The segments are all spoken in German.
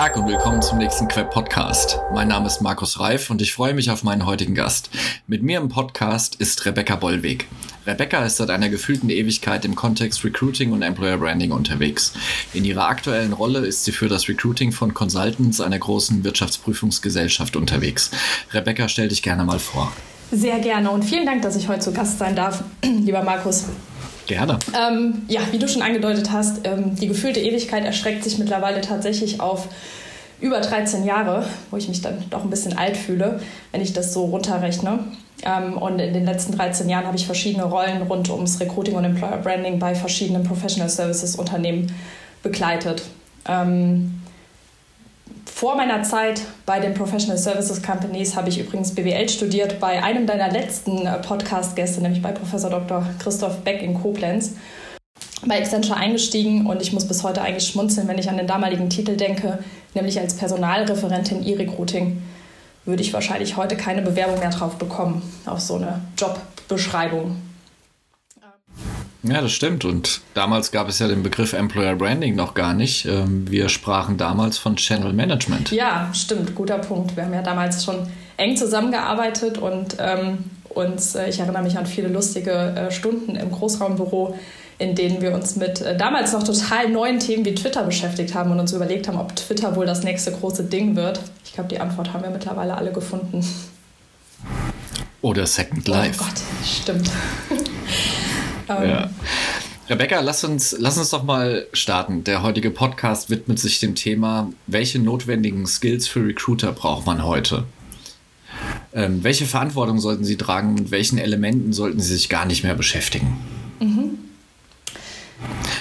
Tag und willkommen zum nächsten Queb Podcast. Mein Name ist Markus Reif und ich freue mich auf meinen heutigen Gast. Mit mir im Podcast ist Rebecca Bollweg. Rebecca ist seit einer gefühlten Ewigkeit im Kontext Recruiting und Employer Branding unterwegs. In ihrer aktuellen Rolle ist sie für das Recruiting von Consultants einer großen Wirtschaftsprüfungsgesellschaft unterwegs. Rebecca, stell dich gerne mal vor. Sehr gerne und vielen Dank, dass ich heute zu Gast sein darf, lieber Markus. Gerne. Ähm, ja, wie du schon angedeutet hast, ähm, die gefühlte Ewigkeit erstreckt sich mittlerweile tatsächlich auf über 13 Jahre, wo ich mich dann doch ein bisschen alt fühle, wenn ich das so runterrechne. Ähm, und in den letzten 13 Jahren habe ich verschiedene Rollen rund ums Recruiting und Employer Branding bei verschiedenen Professional Services Unternehmen begleitet. Ähm, vor meiner Zeit bei den Professional Services Companies habe ich übrigens BWL studiert bei einem deiner letzten äh, Podcast-Gäste, nämlich bei Professor Dr. Christoph Beck in Koblenz. Bei Accenture eingestiegen und ich muss bis heute eigentlich schmunzeln, wenn ich an den damaligen Titel denke, nämlich als Personalreferentin E-Recruiting, würde ich wahrscheinlich heute keine Bewerbung mehr drauf bekommen, auf so eine Jobbeschreibung. Ja, das stimmt. Und damals gab es ja den Begriff Employer Branding noch gar nicht. Ähm, wir sprachen damals von Channel Management. Ja, stimmt. Guter Punkt. Wir haben ja damals schon eng zusammengearbeitet und ähm, uns, äh, ich erinnere mich an viele lustige äh, Stunden im Großraumbüro, in denen wir uns mit äh, damals noch total neuen Themen wie Twitter beschäftigt haben und uns überlegt haben, ob Twitter wohl das nächste große Ding wird. Ich glaube, die Antwort haben wir mittlerweile alle gefunden. Oder Second Life. Oh Gott, stimmt. Ja. Rebecca, lass uns, lass uns doch mal starten. Der heutige Podcast widmet sich dem Thema, welche notwendigen Skills für Recruiter braucht man heute? Ähm, welche Verantwortung sollten sie tragen? Mit welchen Elementen sollten sie sich gar nicht mehr beschäftigen? Mhm.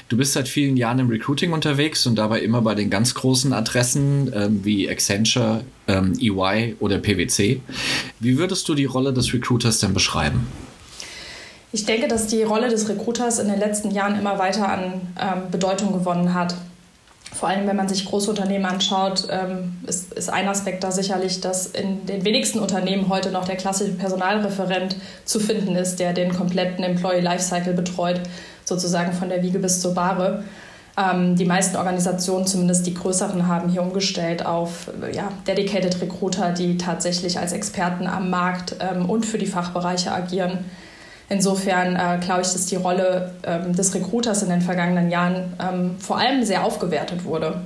Du bist seit vielen Jahren im Recruiting unterwegs und dabei immer bei den ganz großen Adressen ähm, wie Accenture, ähm, EY oder PwC. Wie würdest du die Rolle des Recruiters denn beschreiben? Ich denke, dass die Rolle des Recruiters in den letzten Jahren immer weiter an ähm, Bedeutung gewonnen hat. Vor allem, wenn man sich große Unternehmen anschaut, ähm, ist, ist, ein Aspekt da sicherlich, dass in den wenigsten Unternehmen heute noch der klassische Personalreferent zu finden ist, der den kompletten Employee Lifecycle betreut, sozusagen von der Wiege bis zur Bahre. Ähm, die meisten Organisationen, zumindest die größeren, haben hier umgestellt auf ja, Dedicated Recruiter, die tatsächlich als Experten am Markt ähm, und für die Fachbereiche agieren. Insofern äh, glaube ich, dass die Rolle ähm, des Recruiters in den vergangenen Jahren ähm, vor allem sehr aufgewertet wurde.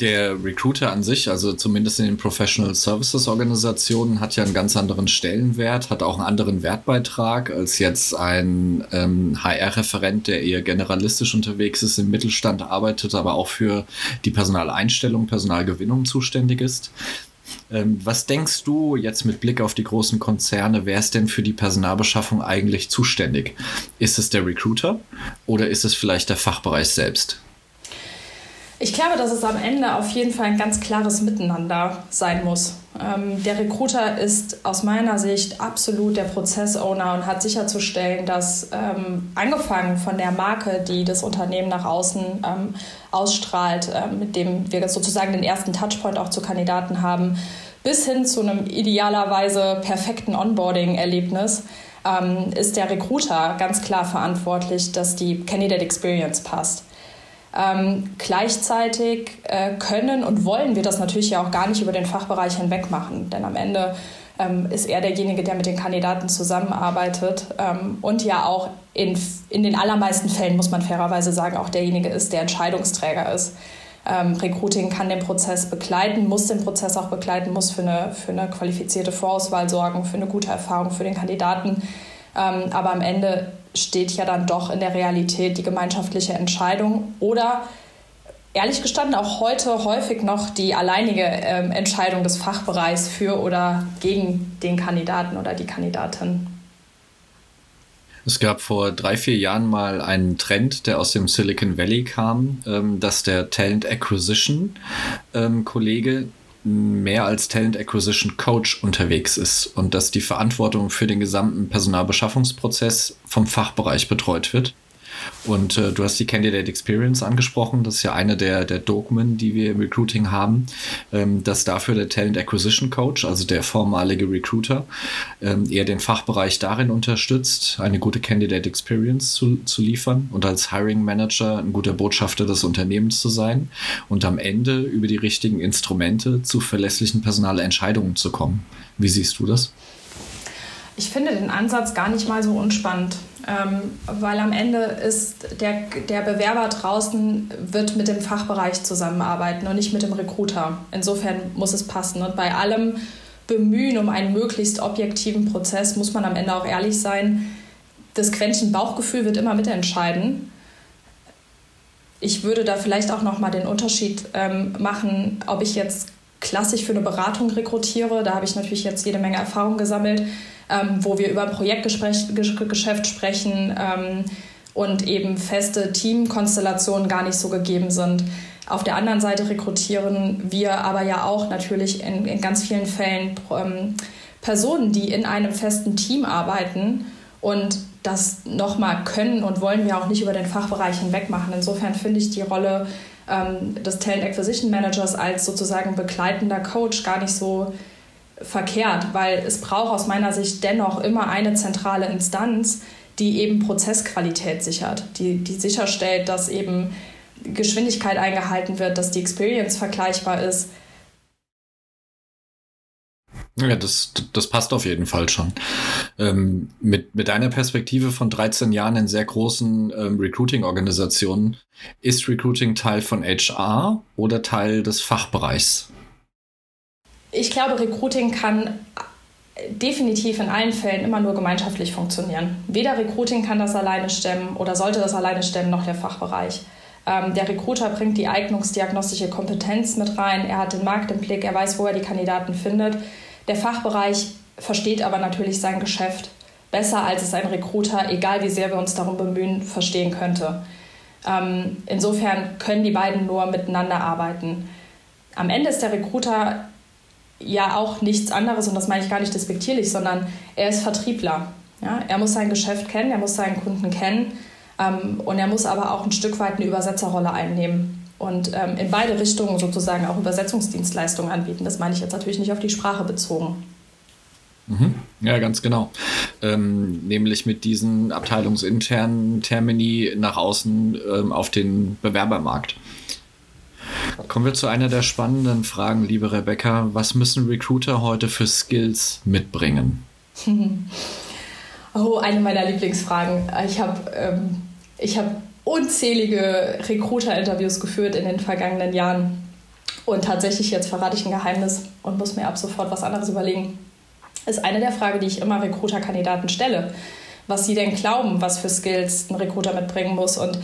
Der Recruiter an sich, also zumindest in den Professional Services Organisationen, hat ja einen ganz anderen Stellenwert, hat auch einen anderen Wertbeitrag als jetzt ein ähm, HR-Referent, der eher generalistisch unterwegs ist, im Mittelstand arbeitet, aber auch für die Personaleinstellung, Personalgewinnung zuständig ist. Ähm, was denkst du jetzt mit Blick auf die großen Konzerne, wer ist denn für die Personalbeschaffung eigentlich zuständig? Ist es der Recruiter oder ist es vielleicht der Fachbereich selbst? Ich glaube, dass es am Ende auf jeden Fall ein ganz klares Miteinander sein muss. Ähm, der Recruiter ist aus meiner Sicht absolut der Prozessowner und hat sicherzustellen, dass ähm, angefangen von der Marke, die das Unternehmen nach außen ähm, ausstrahlt, äh, mit dem wir sozusagen den ersten Touchpoint auch zu Kandidaten haben, bis hin zu einem idealerweise perfekten Onboarding-Erlebnis, ähm, ist der Recruiter ganz klar verantwortlich, dass die Candidate Experience passt. Ähm, gleichzeitig äh, können und wollen wir das natürlich ja auch gar nicht über den Fachbereich hinweg machen, denn am Ende ähm, ist er derjenige, der mit den Kandidaten zusammenarbeitet ähm, und ja auch in, in den allermeisten Fällen, muss man fairerweise sagen, auch derjenige ist, der Entscheidungsträger ist. Ähm, Recruiting kann den Prozess begleiten, muss den Prozess auch begleiten, muss für eine, für eine qualifizierte Vorauswahl sorgen, für eine gute Erfahrung für den Kandidaten. Ähm, aber am Ende steht ja dann doch in der Realität die gemeinschaftliche Entscheidung oder ehrlich gestanden auch heute häufig noch die alleinige ähm, Entscheidung des Fachbereichs für oder gegen den Kandidaten oder die Kandidatin. Es gab vor drei, vier Jahren mal einen Trend, der aus dem Silicon Valley kam, ähm, dass der Talent Acquisition ähm, Kollege mehr als Talent Acquisition Coach unterwegs ist und dass die Verantwortung für den gesamten Personalbeschaffungsprozess vom Fachbereich betreut wird. Und äh, du hast die Candidate Experience angesprochen. Das ist ja eine der, der Dogmen, die wir im Recruiting haben, ähm, dass dafür der Talent Acquisition Coach, also der vormalige Recruiter, ähm, eher den Fachbereich darin unterstützt, eine gute Candidate Experience zu, zu liefern und als Hiring Manager ein guter Botschafter des Unternehmens zu sein und am Ende über die richtigen Instrumente zu verlässlichen Personalentscheidungen zu kommen. Wie siehst du das? Ich finde den Ansatz gar nicht mal so unspannend, ähm, weil am Ende ist der, der Bewerber draußen wird mit dem Fachbereich zusammenarbeiten und nicht mit dem Recruiter. Insofern muss es passen. Und bei allem Bemühen um einen möglichst objektiven Prozess muss man am Ende auch ehrlich sein. Das Quäntchen Bauchgefühl wird immer mitentscheiden. Ich würde da vielleicht auch noch mal den Unterschied ähm, machen, ob ich jetzt klassisch für eine Beratung rekrutiere. Da habe ich natürlich jetzt jede Menge Erfahrung gesammelt ähm, wo wir über ein Projektgeschäft sprechen ähm, und eben feste Teamkonstellationen gar nicht so gegeben sind. Auf der anderen Seite rekrutieren wir aber ja auch natürlich in, in ganz vielen Fällen ähm, Personen, die in einem festen Team arbeiten und das nochmal können und wollen wir auch nicht über den Fachbereich hinweg machen. Insofern finde ich die Rolle ähm, des Talent Acquisition Managers als sozusagen begleitender Coach gar nicht so verkehrt, weil es braucht aus meiner Sicht dennoch immer eine zentrale Instanz, die eben Prozessqualität sichert, die, die sicherstellt, dass eben Geschwindigkeit eingehalten wird, dass die Experience vergleichbar ist. Ja, das, das passt auf jeden Fall schon. Ähm, mit, mit deiner Perspektive von 13 Jahren in sehr großen ähm, Recruiting-Organisationen, ist Recruiting Teil von HR oder Teil des Fachbereichs? ich glaube, Recruiting kann definitiv in allen Fällen immer nur gemeinschaftlich funktionieren. Weder Recruiting kann das alleine stemmen oder sollte das alleine stemmen, noch der Fachbereich. Ähm, der Recruiter bringt die eignungsdiagnostische Kompetenz mit rein, er hat den Markt im Blick, er weiß, wo er die Kandidaten findet. Der Fachbereich versteht aber natürlich sein Geschäft besser, als es ein Recruiter, egal wie sehr wir uns darum bemühen, verstehen könnte. Ähm, insofern können die beiden nur miteinander arbeiten. Am Ende ist der Recruiter ja auch nichts anderes, und das meine ich gar nicht despektierlich, sondern er ist Vertriebler. Ja? Er muss sein Geschäft kennen, er muss seinen Kunden kennen ähm, und er muss aber auch ein Stück weit eine Übersetzerrolle einnehmen und ähm, in beide Richtungen sozusagen auch Übersetzungsdienstleistungen anbieten. Das meine ich jetzt natürlich nicht auf die Sprache bezogen. Mhm. Ja, ganz genau. Ähm, nämlich mit diesen abteilungsinternen Termini nach außen ähm, auf den Bewerbermarkt. Kommen wir zu einer der spannenden Fragen, liebe Rebecca. Was müssen Recruiter heute für Skills mitbringen? oh, eine meiner Lieblingsfragen. Ich habe ähm, hab unzählige Recruiter-Interviews geführt in den vergangenen Jahren. Und tatsächlich, jetzt verrate ich ein Geheimnis und muss mir ab sofort was anderes überlegen. Ist eine der Fragen, die ich immer Recruiter-Kandidaten stelle. Was sie denn glauben, was für Skills ein Recruiter mitbringen muss. Und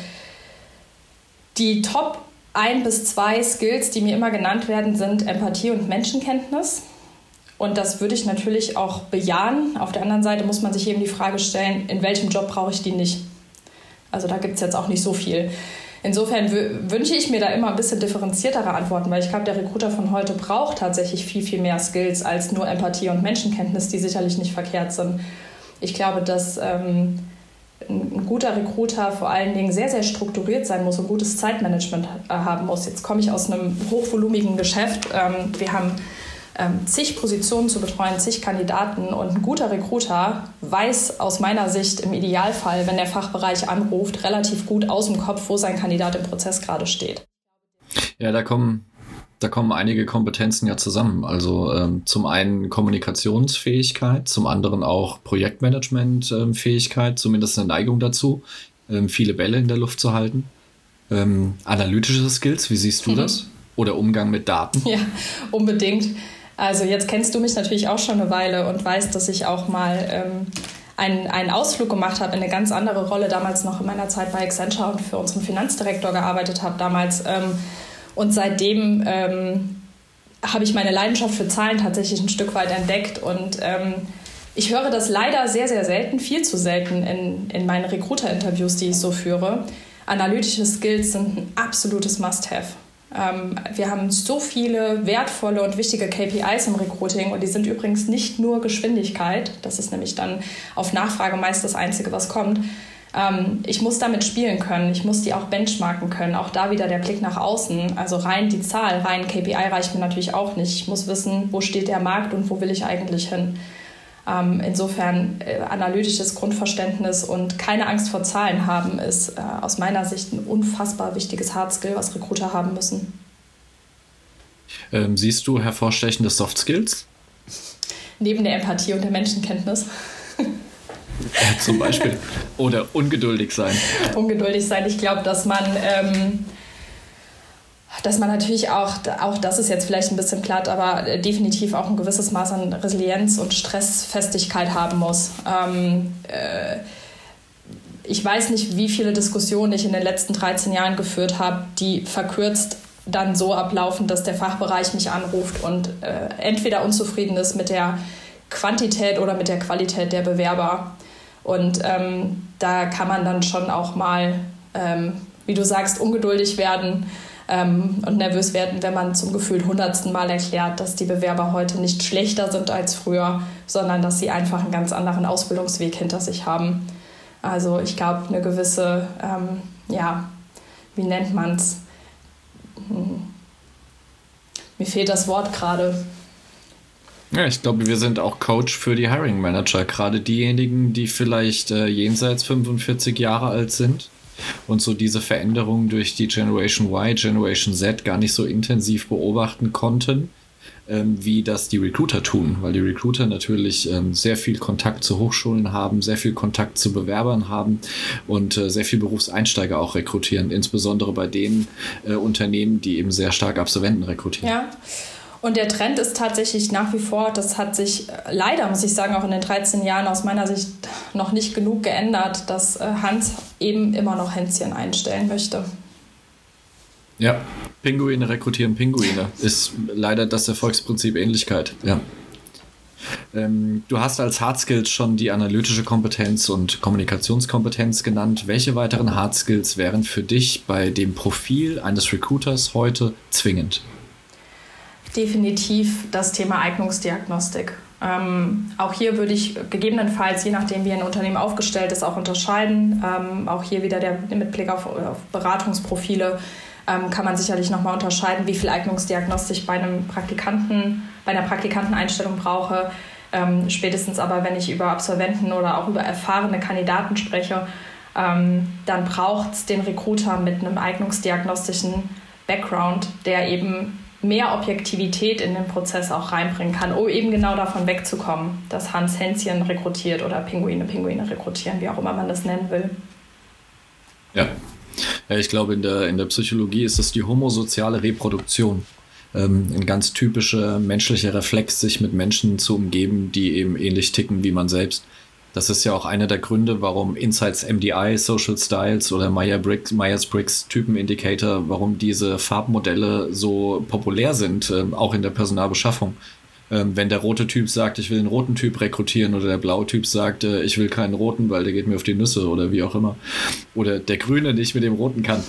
die Top ein bis zwei Skills, die mir immer genannt werden, sind Empathie und Menschenkenntnis. Und das würde ich natürlich auch bejahen. Auf der anderen Seite muss man sich eben die Frage stellen, in welchem Job brauche ich die nicht? Also da gibt es jetzt auch nicht so viel. Insofern wünsche ich mir da immer ein bisschen differenziertere Antworten, weil ich glaube, der Recruiter von heute braucht tatsächlich viel, viel mehr Skills als nur Empathie und Menschenkenntnis, die sicherlich nicht verkehrt sind. Ich glaube, dass ähm, ein guter Recruiter vor allen Dingen sehr, sehr strukturiert sein muss und gutes Zeitmanagement äh, haben muss. Jetzt komme ich aus einem hochvolumigen Geschäft. Ähm, wir haben ähm, zig Positionen zu betreuen, zig Kandidaten und ein guter Recruiter weiß aus meiner Sicht im Idealfall, wenn der Fachbereich anruft, relativ gut aus dem Kopf, wo sein Kandidat im Prozess gerade steht. Ja, da kommen da kommen einige Kompetenzen ja zusammen. Also ähm, zum einen Kommunikationsfähigkeit, zum anderen auch Projektmanagementfähigkeit, ähm, zumindest eine Neigung dazu, ähm, viele Bälle in der Luft zu halten. Ähm, analytische Skills, wie siehst du mhm. das? Oder Umgang mit Daten? Ja, unbedingt. Also jetzt kennst du mich natürlich auch schon eine Weile und weißt, dass ich auch mal ähm, einen, einen Ausflug gemacht habe in eine ganz andere Rolle, damals noch in meiner Zeit bei Accenture und für unseren Finanzdirektor gearbeitet habe, damals ähm, und seitdem ähm, habe ich meine Leidenschaft für Zahlen tatsächlich ein Stück weit entdeckt. Und ähm, ich höre das leider sehr, sehr selten, viel zu selten in, in meinen Recruiter-Interviews, die ich so führe. Analytische Skills sind ein absolutes Must-Have. Ähm, wir haben so viele wertvolle und wichtige KPIs im Recruiting und die sind übrigens nicht nur Geschwindigkeit, das ist nämlich dann auf Nachfrage meist das Einzige, was kommt, Ähm, ich muss damit spielen können, ich muss die auch benchmarken können. Auch da wieder der Blick nach außen. Also rein die Zahl, rein KPI reicht mir natürlich auch nicht. Ich muss wissen, wo steht der Markt und wo will ich eigentlich hin. Ähm, insofern äh, analytisches Grundverständnis und keine Angst vor Zahlen haben, ist äh, aus meiner Sicht ein unfassbar wichtiges Hardskill, was Recruiter haben müssen. Ähm, siehst du hervorstechende Soft Skills? Neben der Empathie und der Menschenkenntnis. Ja, zum Beispiel. Oder ungeduldig sein. Ungeduldig sein. Ich glaube, dass man, ähm, dass man natürlich auch, auch das ist jetzt vielleicht ein bisschen platt, aber definitiv auch ein gewisses Maß an Resilienz und Stressfestigkeit haben muss. Ähm, äh, ich weiß nicht, wie viele Diskussionen ich in den letzten 13 Jahren geführt habe, die verkürzt dann so ablaufen, dass der Fachbereich mich anruft und äh, entweder unzufrieden ist mit der Quantität oder mit der Qualität der Bewerber. Und ähm, da kann man dann schon auch mal, ähm, wie du sagst, ungeduldig werden ähm, und nervös werden, wenn man zum Gefühl hundertsten Mal erklärt, dass die Bewerber heute nicht schlechter sind als früher, sondern dass sie einfach einen ganz anderen Ausbildungsweg hinter sich haben. Also ich glaube, eine gewisse, ähm, ja, wie nennt man es? Hm. Mir fehlt das Wort gerade. Ja, ich glaube, wir sind auch Coach für die Hiring Manager, gerade diejenigen, die vielleicht äh, jenseits 45 Jahre alt sind und so diese Veränderungen durch die Generation Y, Generation Z gar nicht so intensiv beobachten konnten, ähm, wie das die Recruiter tun, weil die Recruiter natürlich ähm, sehr viel Kontakt zu Hochschulen haben, sehr viel Kontakt zu Bewerbern haben und äh, sehr viel Berufseinsteiger auch rekrutieren, insbesondere bei den äh, Unternehmen, die eben sehr stark Absolventen rekrutieren. Ja. Und der Trend ist tatsächlich nach wie vor, das hat sich äh, leider, muss ich sagen, auch in den 13 Jahren aus meiner Sicht noch nicht genug geändert, dass äh, Hans eben immer noch Hänschen einstellen möchte. Ja, Pinguine rekrutieren Pinguine ist leider das Erfolgsprinzip Ähnlichkeit. Ja. Ähm, du hast als Hard Skills schon die analytische Kompetenz und Kommunikationskompetenz genannt. Welche weiteren Hard Skills wären für dich bei dem Profil eines Recruiters heute zwingend? Definitiv das Thema Eignungsdiagnostik. Ähm, auch hier würde ich gegebenenfalls, je nachdem wie ein Unternehmen aufgestellt ist, auch unterscheiden. Ähm, auch hier wieder der, mit Blick auf, auf Beratungsprofile ähm, kann man sicherlich nochmal unterscheiden, wie viel Eignungsdiagnostik ich bei einem Praktikanten, bei einer Praktikanteneinstellung brauche. Ähm, spätestens aber, wenn ich über Absolventen oder auch über erfahrene Kandidaten spreche, ähm, dann braucht es den Recruiter mit einem eignungsdiagnostischen Background, der eben mehr Objektivität in den Prozess auch reinbringen kann, um eben genau davon wegzukommen, dass Hans Hänschen rekrutiert oder Pinguine Pinguine rekrutieren, wie auch immer man das nennen will. Ja, ja ich glaube, in der, in der Psychologie ist es die homosoziale Reproduktion. Ähm, ein ganz typischer menschlicher Reflex, sich mit Menschen zu umgeben, die eben ähnlich ticken wie man selbst. Das ist ja auch einer der Gründe, warum Insights MDI, Social Styles oder Myers-Briggs Typen Indicator, warum diese Farbmodelle so populär sind, äh, auch in der Personalbeschaffung. Ähm, wenn der rote Typ sagt, ich will einen roten Typ rekrutieren oder der blaue Typ sagt, äh, ich will keinen roten, weil der geht mir auf die Nüsse oder wie auch immer. Oder der grüne nicht mit dem roten kann.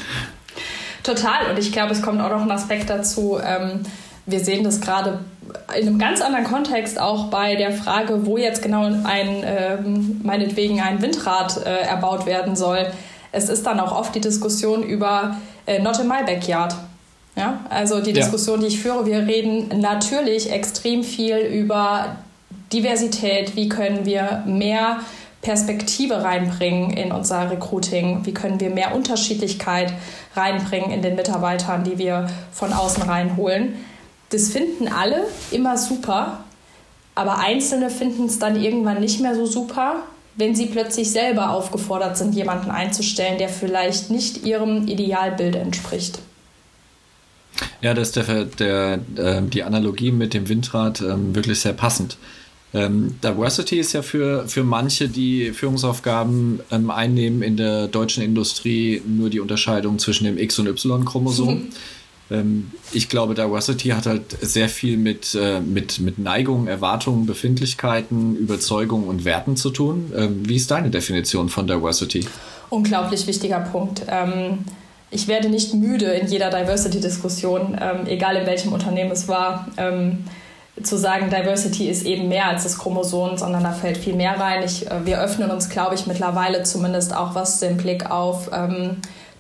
Total. Und ich glaube, es kommt auch noch ein Aspekt dazu. Ähm, wir sehen das gerade in einem ganz anderen Kontext auch bei der Frage, wo jetzt genau ein, äh, meinetwegen ein Windrad äh, erbaut werden soll. Es ist dann auch oft die Diskussion über äh, Not in my backyard. Ja, also die Diskussion, ja. die ich führe, wir reden natürlich extrem viel über Diversität. Wie können wir mehr Perspektive reinbringen in unser Recruiting? Wie können wir mehr Unterschiedlichkeit reinbringen in den Mitarbeitern, die wir von außen reinholen? Das finden alle immer super, aber Einzelne finden es dann irgendwann nicht mehr so super, wenn sie plötzlich selber aufgefordert sind, jemanden einzustellen, der vielleicht nicht ihrem Idealbild entspricht. Ja, das ist der, der, äh, die Analogie mit dem Windrad ähm, wirklich sehr passend. Ähm, Diversity ist ja für, für manche, die Führungsaufgaben ähm, einnehmen in der deutschen Industrie, nur die Unterscheidung zwischen dem X- und Y-Chromosom. Ähm, ich glaube, Diversity hat halt sehr viel mit, äh, mit, mit Neigung, Erwartungen, Befindlichkeiten, Überzeugungen und Werten zu tun. Ähm, wie ist deine Definition von Diversity? Unglaublich wichtiger Punkt. Ähm, ich werde nicht müde in jeder Diversity-Diskussion, egal in welchem Unternehmen es war, zu sagen, Diversity ist eben mehr als das Chromosom, sondern da fällt viel mehr rein. Ich, äh, wir öffnen uns, glaube ich, mittlerweile zumindest auch, was den Blick auf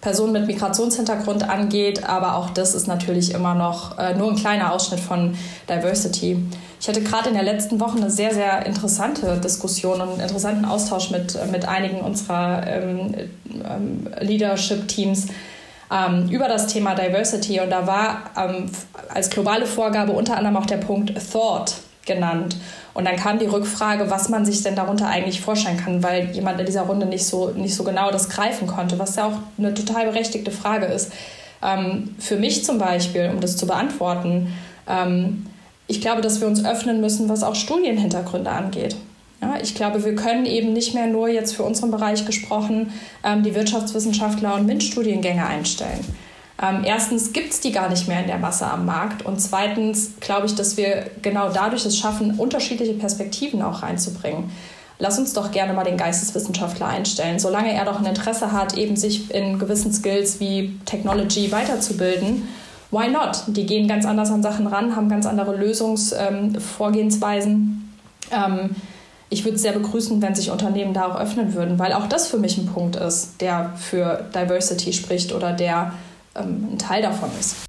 Personen mit Migrationshintergrund angeht. Aber auch das ist natürlich immer noch äh, nur ein kleiner Ausschnitt von Diversity. Ich hatte gerade in der letzten Woche eine sehr, sehr interessante Diskussion und einen interessanten Austausch mit, mit einigen unserer ähm, ähm, Leadership-Teams ähm, über das Thema Diversity. Und da war ähm, als globale Vorgabe unter anderem auch der Punkt Thought genannt. Und dann kam die Rückfrage, was man sich denn darunter eigentlich vorstellen kann, weil jemand in dieser Runde nicht so, nicht so genau das greifen konnte, was ja auch eine total berechtigte Frage ist. Ähm, für mich zum Beispiel, um das zu beantworten, ähm, ich glaube, dass wir uns öffnen müssen, was auch Studienhintergründe angeht. Ja, ich glaube, wir können eben nicht mehr nur jetzt für unseren Bereich gesprochen ähm, die Wirtschaftswissenschaftler und MINT-Studiengänge einstellen. Ähm, erstens gibt es die gar nicht mehr in der Masse am Markt und zweitens glaube ich, dass wir genau dadurch es schaffen, unterschiedliche Perspektiven auch reinzubringen. Lass uns doch gerne mal den Geisteswissenschaftler einstellen. Solange er doch ein Interesse hat, eben sich in gewissen Skills wie Technology weiterzubilden, why not? Die gehen ganz anders an Sachen ran, haben ganz andere Lösungsvorgehensweisen. Ähm, ähm, ich würde es sehr begrüßen, wenn sich Unternehmen da auch öffnen würden, weil auch das für mich ein Punkt ist, der für Diversity spricht oder der ähm, ein Teil davon ist.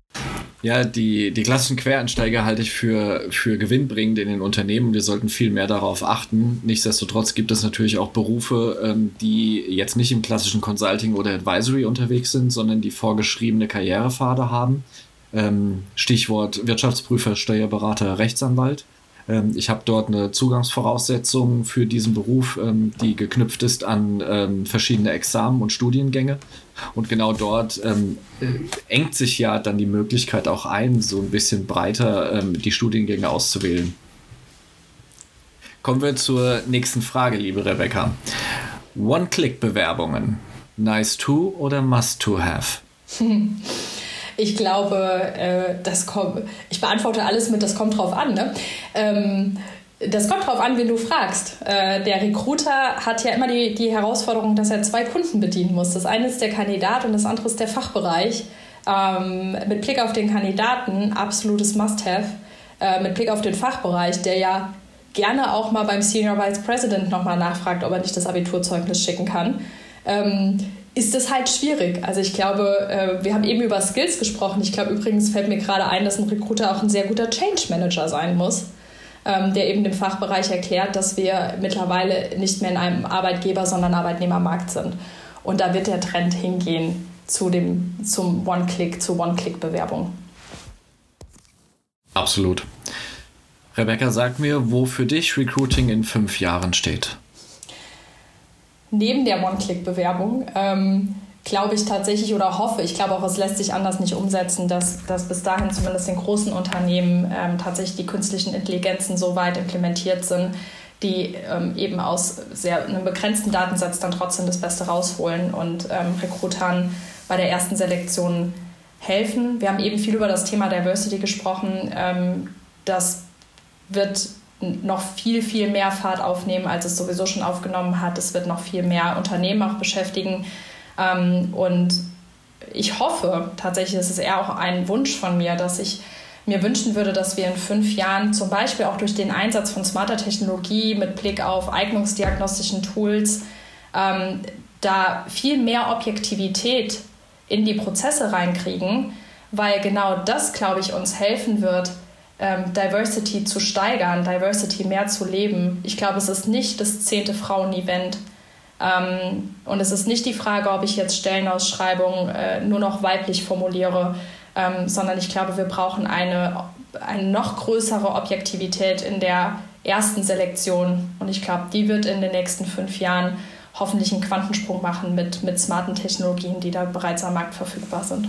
Ja, die, die klassischen Quereinsteiger halte ich für, für gewinnbringend in den Unternehmen. Wir sollten viel mehr darauf achten. Nichtsdestotrotz gibt es natürlich auch Berufe, ähm, die jetzt nicht im klassischen Consulting oder Advisory unterwegs sind, sondern die vorgeschriebene Karrierepfade haben. Ähm, Stichwort Wirtschaftsprüfer, Steuerberater, Rechtsanwalt. Ähm, ich habe dort eine Zugangsvoraussetzung für diesen Beruf, ähm, die geknüpft ist an ähm, verschiedene Examen und Studiengänge. Und genau dort äh, engt sich ja dann die Möglichkeit auch ein, so ein bisschen breiter die Studiengänge auszuwählen. Kommen wir zur nächsten Frage, liebe Rebecca. One-Click-Bewerbungen. Nice to oder must to have? Ich glaube, äh, das kommt, ich beantworte alles mit, das kommt drauf an. Ne? Ähm, das kommt drauf an, wen du fragst. Äh, der Recruiter hat ja immer die, die Herausforderung, dass er zwei Kunden bedienen muss. Das eine ist der Kandidat und das andere ist der Fachbereich. Ähm, mit Blick auf den Kandidaten absolutes Must-Have. Äh, mit Blick auf den Fachbereich, der ja gerne auch mal beim Senior Vice President nochmal nachfragt, ob er nicht das Abiturzeugnis schicken kann. Ähm, ist das halt schwierig. Also ich glaube, äh, wir haben eben über Skills gesprochen. Ich glaube übrigens fällt mir gerade ein, dass ein Recruiter auch ein sehr guter Change Manager sein muss, ähm, der eben dem Fachbereich erklärt, dass wir mittlerweile nicht mehr in einem Arbeitgeber, sondern Arbeitnehmermarkt sind. Und da wird der Trend hingehen zu dem, zum One-Click, zur One-Click-Bewerbung. Absolut. Rebecca, sag mir, wo für dich Recruiting in fünf Jahren steht neben der One-Click-Bewerbung ähm, glaube ich tatsächlich oder hoffe, ich glaube auch, es lässt sich anders nicht umsetzen, dass, dass bis dahin zumindest in großen Unternehmen ähm, tatsächlich die künstlichen Intelligenzen so weit implementiert sind, die ähm, eben aus sehr einem begrenzten Datensatz dann trotzdem das Beste rausholen und ähm, Rekrutern bei der ersten Selektion helfen. Wir haben eben viel über das Thema Diversity gesprochen. Ähm, das wird noch viel, viel mehr Fahrt aufnehmen, als es sowieso schon aufgenommen hat. Es wird noch viel mehr Unternehmen auch beschäftigen. Ähm, und ich hoffe tatsächlich, das ist eher auch ein Wunsch von mir, dass ich mir wünschen würde, dass wir in fünf Jahren zum Beispiel auch durch den Einsatz von smarter Technologie mit Blick auf eignungsdiagnostischen Tools ähm, da viel mehr Objektivität in die Prozesse reinkriegen, weil genau das, glaube ich, uns helfen wird, ähm, Diversity zu steigern, Diversity mehr zu leben. Ich glaube, es ist nicht das zehnte Frauen-Event. Ähm, und es ist nicht die Frage, ob ich jetzt Stellenausschreibungen äh, nur noch weiblich formuliere, ähm, sondern ich glaube, wir brauchen eine, eine noch größere Objektivität in der ersten Selektion. Und ich glaube, die wird in den nächsten fünf Jahren hoffentlich einen Quantensprung machen mit, mit smarten Technologien, die da bereits am Markt verfügbar sind.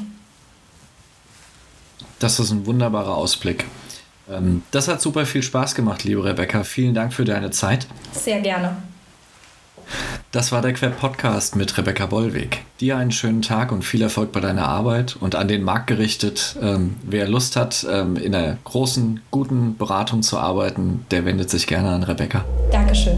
Das ist ein wunderbarer Ausblick. Ähm, das hat super viel Spaß gemacht, liebe Rebecca. Vielen Dank für deine Zeit. Sehr gerne. Das war der Queb Podcast mit Rebecca Bollweg. Dir einen schönen Tag und viel Erfolg bei deiner Arbeit und an den Markt gerichtet. Ähm, wer Lust hat, ähm, in einer großen, guten Beratung zu arbeiten, der wendet sich gerne an Rebecca. Dankeschön.